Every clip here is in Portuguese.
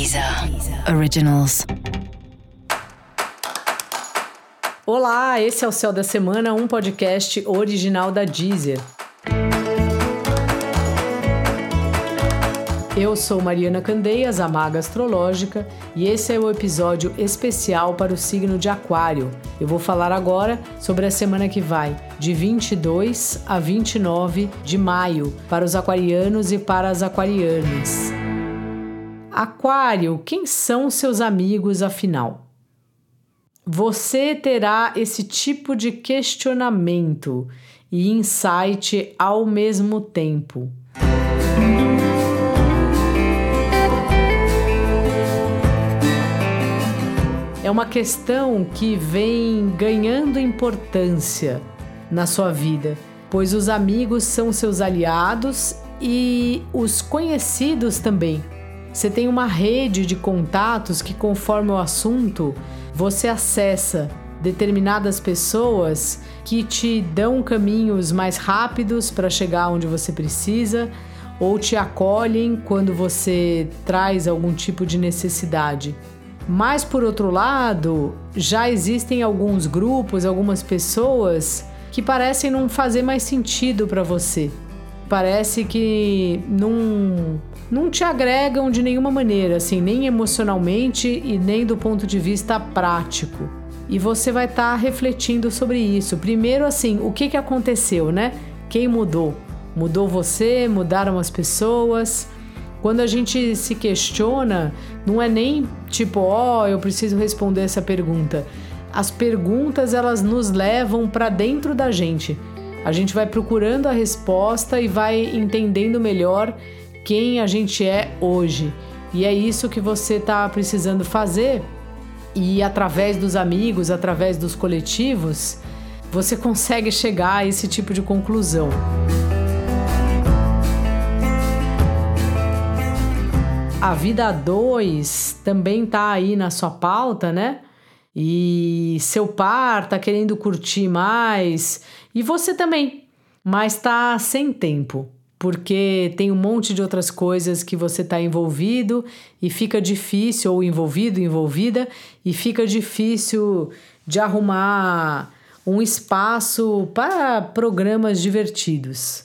Deezer Originals. Olá, esse é o Céu da Semana, um podcast original da Deezer. Eu sou Mariana Candeias, a maga astrológica, e esse é o episódio especial para o signo de Aquário. Eu vou falar agora sobre a semana que vai, de 22 a 29 de maio, para os aquarianos e para as aquarianas. Aquário, quem são seus amigos afinal? Você terá esse tipo de questionamento e insight ao mesmo tempo. É uma questão que vem ganhando importância na sua vida, pois os amigos são seus aliados e os conhecidos também. Você tem uma rede de contatos que, conforme o assunto, você acessa determinadas pessoas que te dão caminhos mais rápidos para chegar onde você precisa ou te acolhem quando você traz algum tipo de necessidade. Mas por outro lado, já existem alguns grupos, algumas pessoas que parecem não fazer mais sentido para você. Parece que não não te agregam de nenhuma maneira, assim, nem emocionalmente e nem do ponto de vista prático. E você vai estar tá refletindo sobre isso. Primeiro, assim, o que, que aconteceu, né? Quem mudou? Mudou você? Mudaram as pessoas? Quando a gente se questiona, não é nem tipo, ó, oh, eu preciso responder essa pergunta. As perguntas elas nos levam para dentro da gente. A gente vai procurando a resposta e vai entendendo melhor quem a gente é hoje. E é isso que você está precisando fazer. E através dos amigos, através dos coletivos, você consegue chegar a esse tipo de conclusão. A vida 2 também tá aí na sua pauta, né? E seu par tá querendo curtir mais, e você também, mas tá sem tempo, porque tem um monte de outras coisas que você tá envolvido e fica difícil, ou envolvido, envolvida, e fica difícil de arrumar um espaço para programas divertidos.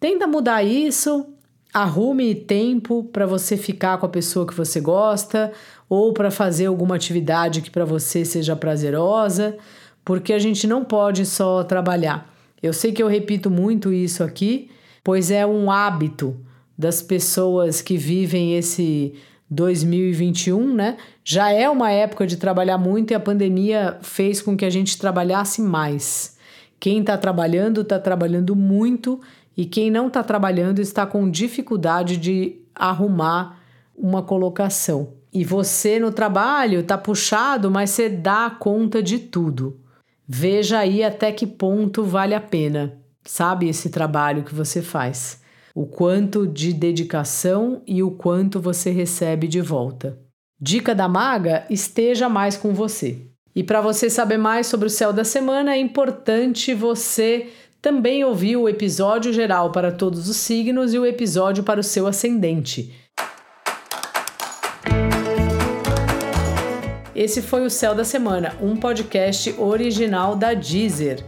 Tenta mudar isso, Arrume tempo para você ficar com a pessoa que você gosta ou para fazer alguma atividade que para você seja prazerosa, porque a gente não pode só trabalhar. Eu sei que eu repito muito isso aqui, pois é um hábito das pessoas que vivem esse 2021, né? Já é uma época de trabalhar muito e a pandemia fez com que a gente trabalhasse mais. Quem está trabalhando, está trabalhando muito e quem não está trabalhando está com dificuldade de arrumar uma colocação. E você no trabalho está puxado, mas você dá conta de tudo. Veja aí até que ponto vale a pena, sabe, esse trabalho que você faz. O quanto de dedicação e o quanto você recebe de volta. Dica da maga: esteja mais com você. E para você saber mais sobre o céu da semana, é importante você também ouviu o episódio geral para todos os signos e o episódio para o seu ascendente. Esse foi o Céu da Semana, um podcast original da Deezer.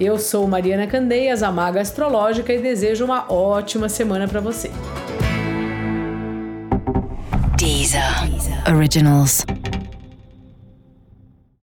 Eu sou Mariana Candeias, a maga astrológica, e desejo uma ótima semana para você. Deezer. Originals.